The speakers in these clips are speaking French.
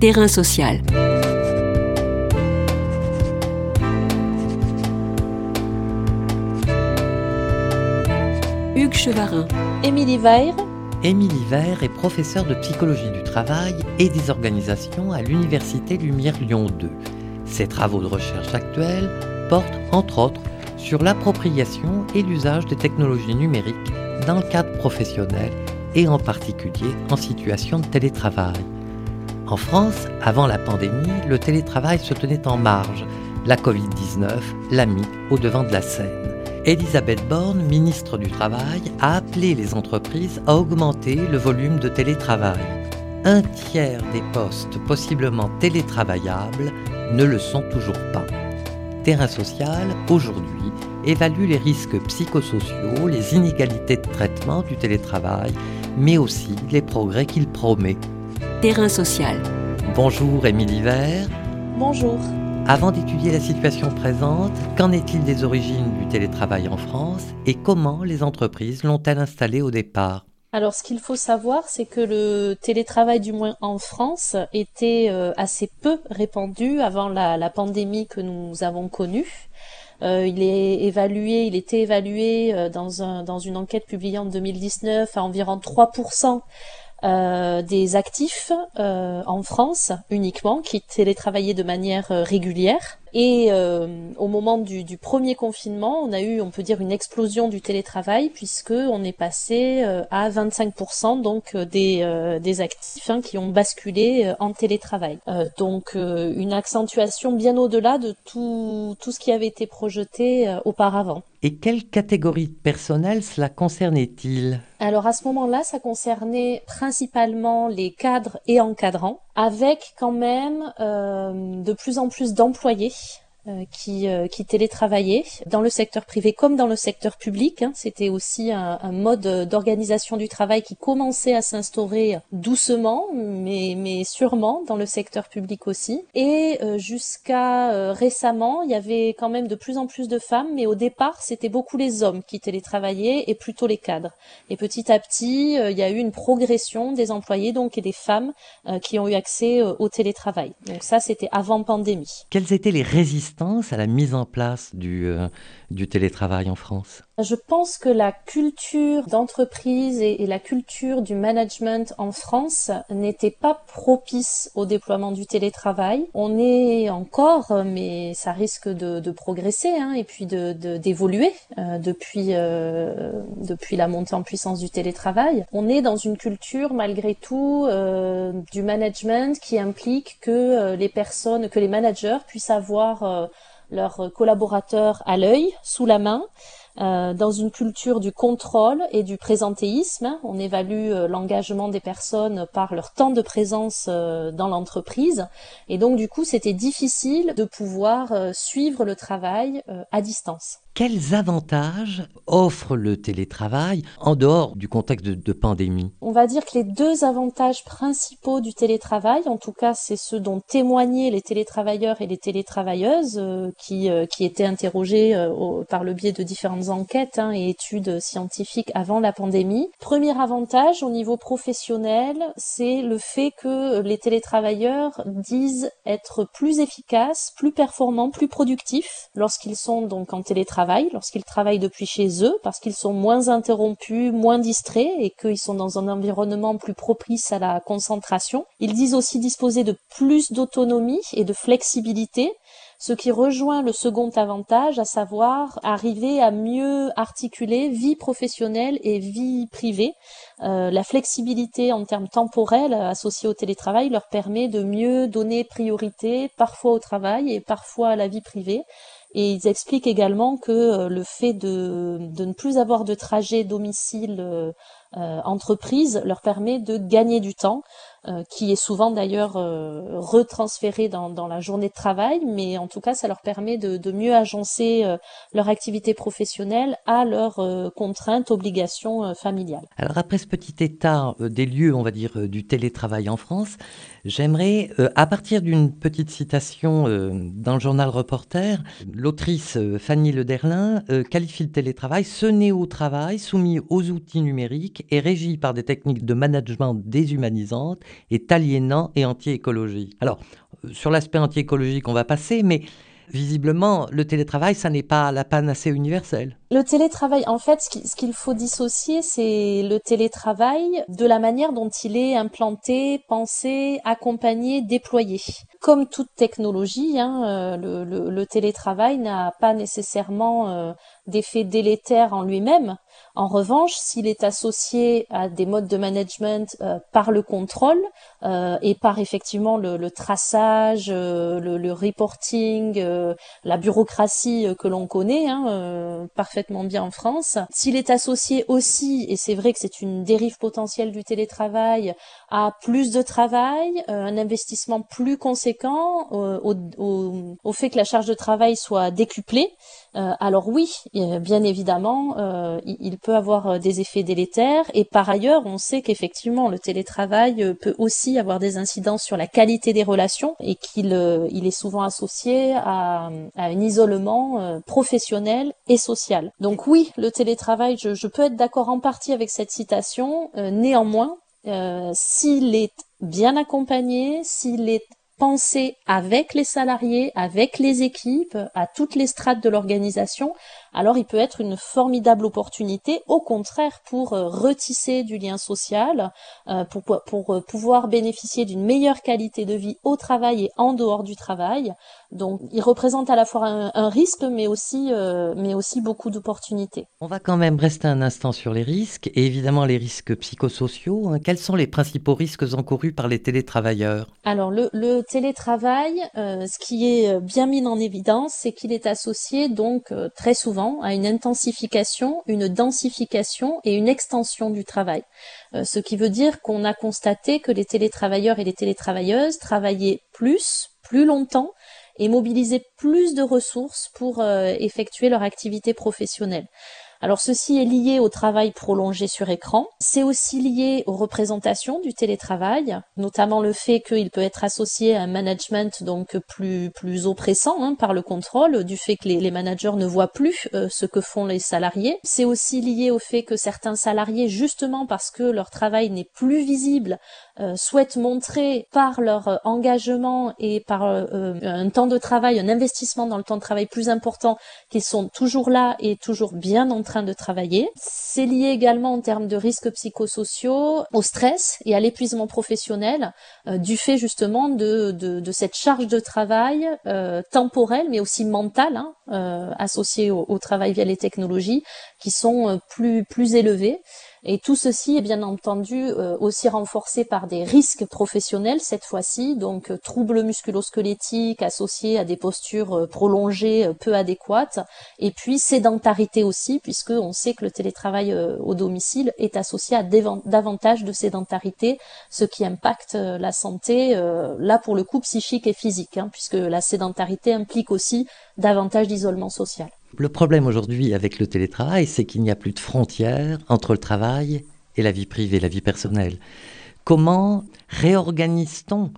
Terrain social. Hugues Chevarin. Émilie Weir. Émilie Weir est professeure de psychologie du travail et des organisations à l'Université Lumière Lyon 2. Ses travaux de recherche actuels portent entre autres sur l'appropriation et l'usage des technologies numériques dans le cadre professionnel et en particulier en situation de télétravail. En France, avant la pandémie, le télétravail se tenait en marge. La Covid-19 l'a mis au devant de la scène. Elisabeth Borne, ministre du Travail, a appelé les entreprises à augmenter le volume de télétravail. Un tiers des postes possiblement télétravaillables ne le sont toujours pas. Terrain social, aujourd'hui, évalue les risques psychosociaux, les inégalités de traitement du télétravail, mais aussi les progrès qu'il promet. Terrain social. Bonjour Émilie Vert. Bonjour. Avant d'étudier la situation présente, qu'en est-il des origines du télétravail en France et comment les entreprises l'ont-elles installé au départ? Alors, ce qu'il faut savoir, c'est que le télétravail, du moins en France, était euh, assez peu répandu avant la, pandémie que nous avons connue. Euh, il est évalué, il était évalué euh, dans, un, dans une enquête publiée en 2019 à environ 3% euh, des actifs euh, en France uniquement qui télétravaillaient de manière euh, régulière. Et au moment du, du, premier confinement, on a eu, on peut dire, une explosion du télétravail puisque on est passé à 25% donc des, des actifs hein, qui ont basculé en télétravail. donc une accentuation bien au-delà de tout, tout ce qui avait été projeté auparavant. Et quelle catégorie de personnel cela concernait-il? Alors à ce moment-là, ça concernait principalement les cadres et encadrants, avec quand même euh, de plus en plus d'employés qui, euh, qui télétravaillaient dans le secteur privé comme dans le secteur public. Hein. C'était aussi un, un mode d'organisation du travail qui commençait à s'instaurer doucement, mais, mais sûrement dans le secteur public aussi. Et euh, jusqu'à récemment, il y avait quand même de plus en plus de femmes, mais au départ, c'était beaucoup les hommes qui télétravaillaient et plutôt les cadres. Et petit à petit, il y a eu une progression des employés donc et des femmes qui ont eu accès au télétravail. Donc ça, c'était avant pandémie. Quelles étaient les résistances à la mise en place du, euh, télétravail en France? Je pense que la culture d'entreprise et, la culture du management en France n'était pas propice au déploiement du télétravail. On est encore, mais ça risque de, de progresser hein, et puis de d'évoluer euh, depuis euh, depuis la montée en puissance du télétravail. On est dans une culture malgré tout du management qui implique que les personnes, que les managers puissent avoir leurs collaborateurs à l'œil, sous la main, euh, dans une culture du contrôle et du présentéisme. On évalue euh, l'engagement des personnes par leur temps de présence euh, dans l'entreprise. Et donc du coup, c'était difficile de pouvoir suivre le travail à distance. Quels avantages offre le télétravail en dehors du contexte de, pandémie? On va dire que les deux avantages principaux du télétravail, en tout cas c'est ceux dont témoignaient les télétravailleurs et les télétravailleuses euh, qui, euh, qui étaient interrogés euh, par le biais de différentes enquêtes hein, et études scientifiques avant la pandémie. Premier avantage au niveau professionnel, c'est le fait que les télétravailleurs disent être plus efficaces, plus performants, plus productifs lorsqu'ils sont donc en télétravail lorsqu'ils travaillent depuis chez eux, parce qu'ils sont moins interrompus, moins distraits et qu'ils sont dans un environnement plus propice à la concentration. Ils disent aussi disposer de plus d'autonomie et de flexibilité, ce qui rejoint le second avantage, à savoir arriver à mieux articuler vie professionnelle et vie privée. Euh, la flexibilité en termes temporels associée au télétravail leur permet de mieux donner priorité parfois au travail et parfois à la vie privée et ils expliquent également que euh, le fait de, de ne plus avoir de trajet domicile euh, entreprise leur permet de gagner du temps euh, qui est souvent d'ailleurs euh, retransféré dans, dans, la journée de travail, mais en tout cas ça leur permet de, de mieux agencer euh, leur activité professionnelle à leurs contraintes, obligations familiales. Alors après ce petit état des lieux, on va dire, du télétravail en France, j'aimerais, à partir d'une petite citation dans le journal Reporter, l'autrice Fanny Lederlin qualifie le télétravail, ce néo-travail soumis aux outils numériques est régi par des techniques de management déshumanisantes, est aliénant et anti-écologique. Alors, euh, sur l'aspect anti-écologique, on va passer, mais visiblement, le télétravail, ça n'est pas la panacée universelle. Le télétravail, en fait, ce qu'il faut dissocier, c'est le télétravail de la manière dont il est implanté, pensé, accompagné, déployé. Comme toute technologie, hein, euh, le, télétravail n'a pas nécessairement euh, d'effet délétère en lui-même. En revanche, s'il est associé à des modes de management euh, par le contrôle et par effectivement le, traçage, le, reporting, la bureaucratie que l'on connaît hein, parfaitement bien en France, s'il est associé aussi, et c'est vrai que c'est une dérive potentielle du télétravail, à plus de travail, un investissement plus conséquent, au, au, fait que la charge de travail soit décuplée, alors oui, bien évidemment, il peut avoir euh, des effets délétères. Et par ailleurs, on sait qu'effectivement, le télétravail euh, peut aussi avoir des incidences sur la qualité des relations et qu'il euh, il est souvent associé à, un isolement professionnel et social. Donc oui, le télétravail, je, je peux être d'accord en partie avec cette citation. néanmoins, s'il est bien accompagné, s'il est pensé avec les salariés, avec les équipes, à toutes les strates de l'organisation, alors il peut être une formidable opportunité, au contraire, pour euh, retisser du lien social, euh, pour, pour euh, pouvoir bénéficier d'une meilleure qualité de vie au travail et en dehors du travail. Donc il représente à la fois un, risque, mais aussi, mais aussi beaucoup d'opportunités. On va quand même rester un instant sur les risques, et évidemment les risques psychosociaux. Hein. Quels sont les principaux risques encourus par les télétravailleurs? Alors le, le télétravail, ce qui est bien mis en évidence, c'est qu'il est associé donc très souvent à une intensification, une densification et une extension du travail. Euh, ce qui veut dire qu'on a constaté que les télétravailleurs et les télétravailleuses travaillaient plus, plus longtemps et mobilisaient plus de ressources pour euh, effectuer leur activité professionnelle. Alors ceci est lié au travail prolongé sur écran. C'est aussi lié aux représentations du télétravail, notamment le fait qu'il peut être associé à un management donc plus plus oppressant hein, par le contrôle, du fait que les, managers ne voient plus euh, ce que font les salariés. C'est aussi lié au fait que certains salariés, justement parce que leur travail n'est plus visible, euh, souhaitent montrer par leur euh, engagement et par un temps de travail, un investissement dans le temps de travail plus important, qu'ils sont toujours là et toujours bien en train de travailler. C'est lié également en termes de risques psychosociaux au stress et à l'épuisement professionnel euh, du fait justement de, de, cette charge de travail euh, temporelle mais aussi mentale hein, euh, associée au, au, travail via les technologies qui sont plus, plus élevées. Et tout ceci est bien entendu euh, aussi renforcé par des risques professionnels cette fois-ci, donc euh, troubles musculosquelettiques associés à des postures euh, prolongées peu adéquates, et puis sédentarité aussi, puisque on sait que le télétravail au domicile est associé à davantage de sédentarité, ce qui impacte la santé, là pour le coup psychique et physique, hein, puisque la sédentarité implique aussi davantage d'isolement social. Le problème aujourd'hui avec le télétravail, c'est qu'il n'y a plus de frontières entre le travail et la vie privée, la vie personnelle. Comment réorganise-t-on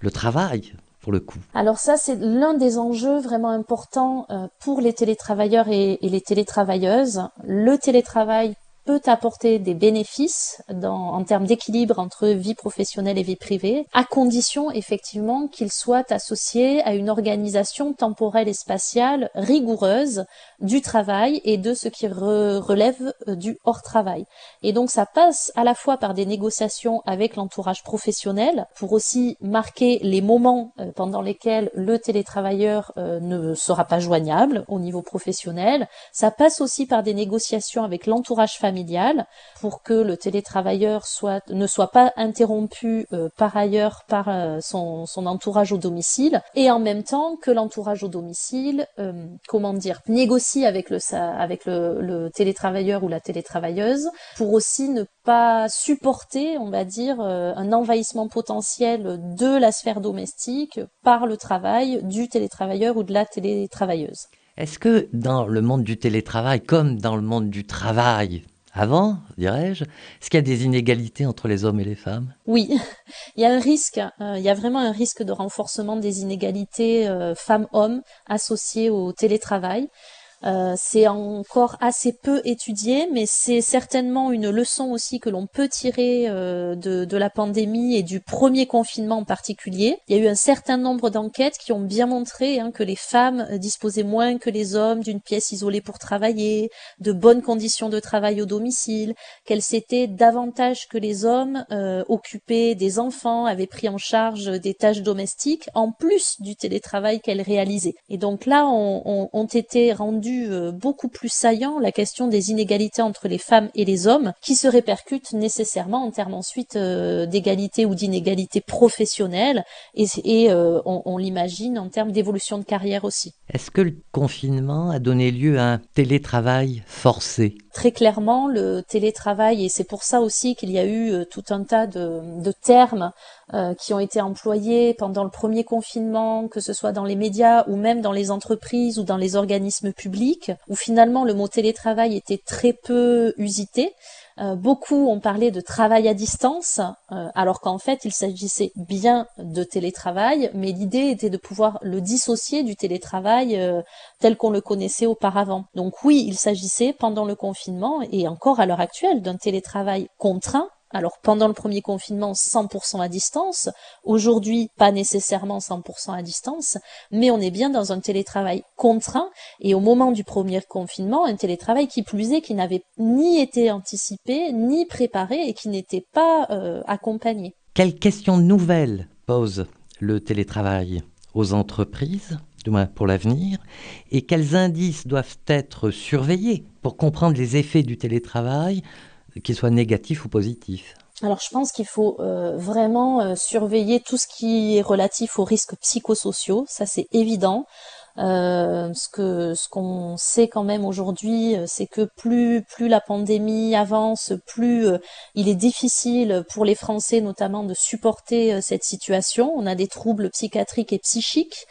le travail pour le coup? Alors ça, c'est l'un des enjeux vraiment importants euh, pour les télétravailleurs et, et les télétravailleuses. Le télétravail peut apporter des bénéfices dans, en termes d'équilibre entre vie professionnelle et vie privée, à condition effectivement qu'il soit associé à une organisation temporelle et spatiale rigoureuse du travail et de ce qui relève euh, du hors-travail. Et donc ça passe à la fois par des négociations avec l'entourage professionnel pour aussi marquer les moments euh, pendant lesquels le télétravailleur euh, ne sera pas joignable au niveau professionnel. Ça passe aussi par des négociations avec l'entourage familial pour que le télétravailleur ne soit pas interrompu euh, par ailleurs par euh, son, entourage au domicile et en même temps que l'entourage au domicile, euh, comment dire, négocie avec le, avec le, le télétravailleur ou la télétravailleuse pour aussi ne pas supporter, on va dire, un envahissement potentiel de la sphère domestique par le travail du télétravailleur ou de la télétravailleuse. Est-ce que dans le monde du télétravail, comme dans le monde du travail avant, dirais-je Est-ce qu'il y a des inégalités entre les hommes et les femmes? Oui, il y a un risque, euh, il y a vraiment un risque de renforcement des inégalités euh, femmes-hommes associées au télétravail. Euh, c'est encore assez peu étudié, mais c'est certainement une leçon aussi que l'on peut tirer euh, de, de, la pandémie et du premier confinement en particulier. Il y a eu un certain nombre d'enquêtes qui ont bien montré hein, que les femmes disposaient moins que les hommes d'une pièce isolée pour travailler, de bonnes conditions de travail au domicile, qu'elles s'étaient davantage que les hommes euh, occupées des enfants, avaient pris en charge des tâches domestiques, en plus du télétravail qu'elles réalisaient. Et donc là, on, on, ont été rendus euh, beaucoup plus saillants la question des inégalités entre les femmes et les hommes, qui se répercutent nécessairement en termes ensuite euh, d'égalité ou d'inégalité professionnelle, et, euh, on l'imagine en termes d'évolution de carrière aussi. Est-ce que le confinement a donné lieu à un télétravail forcé? Très clairement, le télétravail, et c'est pour ça aussi qu'il y a eu tout un tas de, de termes euh, qui ont été employés pendant le premier confinement, que ce soit dans les médias ou même dans les entreprises ou dans les organismes publics, où finalement le mot télétravail était très peu usité. Euh, beaucoup ont parlé de travail à distance, euh, alors qu'en fait il s'agissait bien de télétravail, mais l'idée était de pouvoir le dissocier du télétravail tel qu'on le connaissait auparavant. Donc oui, il s'agissait pendant le confinement et encore à l'heure actuelle d'un télétravail contraint alors pendant le premier confinement, 100% à distance. Aujourd'hui, pas nécessairement 100% à distance, mais on est bien dans un télétravail contraint. Et au moment du premier confinement, un télétravail qui plus est, qui n'avait ni été anticipé, ni préparé et qui n'était pas euh, accompagné. Quelles questions nouvelles pose le télétravail aux entreprises, du moins pour l'avenir, et quels indices doivent être surveillés pour comprendre les effets du télétravail qu'il soit négatif ou positif alors je pense qu'il faut euh, vraiment euh, surveiller tout ce qui est relatif aux risques psychosociaux, ça c'est évident. Euh, ce que ce qu'on sait quand même aujourd'hui, c'est que plus plus la pandémie avance, plus il est difficile pour les Français notamment de supporter cette situation. On a des troubles psychiatriques et psychiques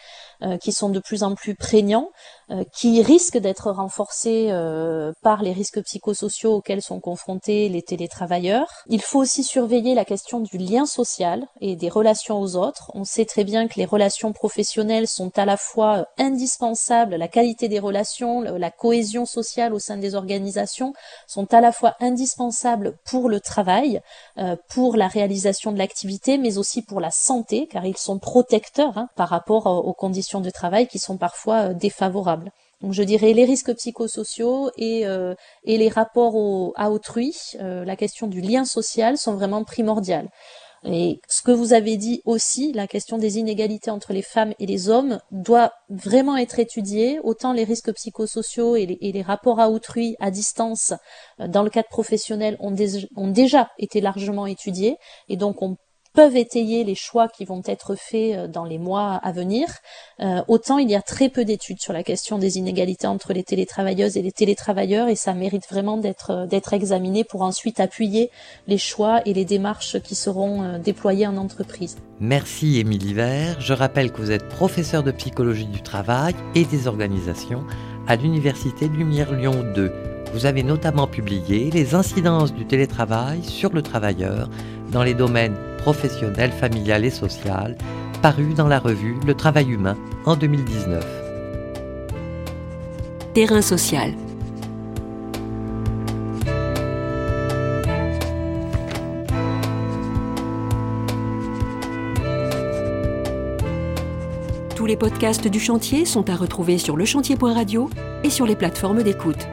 qui sont de plus en plus prégnants. Euh, qui risquent d'être renforcés euh, par les risques psychosociaux auxquels sont confrontés les télétravailleurs. Il faut aussi surveiller la question du lien social et des relations aux autres. On sait très bien que les relations professionnelles sont à la fois euh, indispensables, la qualité des relations, la cohésion sociale au sein des organisations sont à la fois indispensables pour le travail, pour la réalisation de l'activité, mais aussi pour la santé, car ils sont protecteurs hein, par rapport aux conditions de travail qui sont parfois défavorables. Donc je dirais les risques psychosociaux et, euh, les rapports à autrui, euh, la question du lien social sont vraiment primordiales. Et ce que vous avez dit aussi, la question des inégalités entre les femmes et les hommes doit vraiment être étudiée. Autant les risques psychosociaux et les, rapports à autrui à distance euh, dans le cadre professionnel ont, ont déjà été largement étudiés. Et donc on peuvent étayer les choix qui vont être faits euh, dans les mois à venir, euh, autant il y a très peu d'études sur la question des inégalités entre les télétravailleuses et les télétravailleurs et ça mérite vraiment d'être euh, d'être examiné pour ensuite appuyer les choix et les démarches qui seront déployées en entreprise. Merci Émilie Vert. Je rappelle que vous êtes professeur de psychologie du travail et des organisations à l'Université Lumière Lyon 2. Vous avez notamment publié Les incidences du télétravail sur le travailleur dans les domaines professionnel, familial et social, paru dans la revue Le Travail humain en 2019. Terrain social. Tous les podcasts du chantier sont à retrouver sur lechantier.radio et sur les plateformes d'écoute.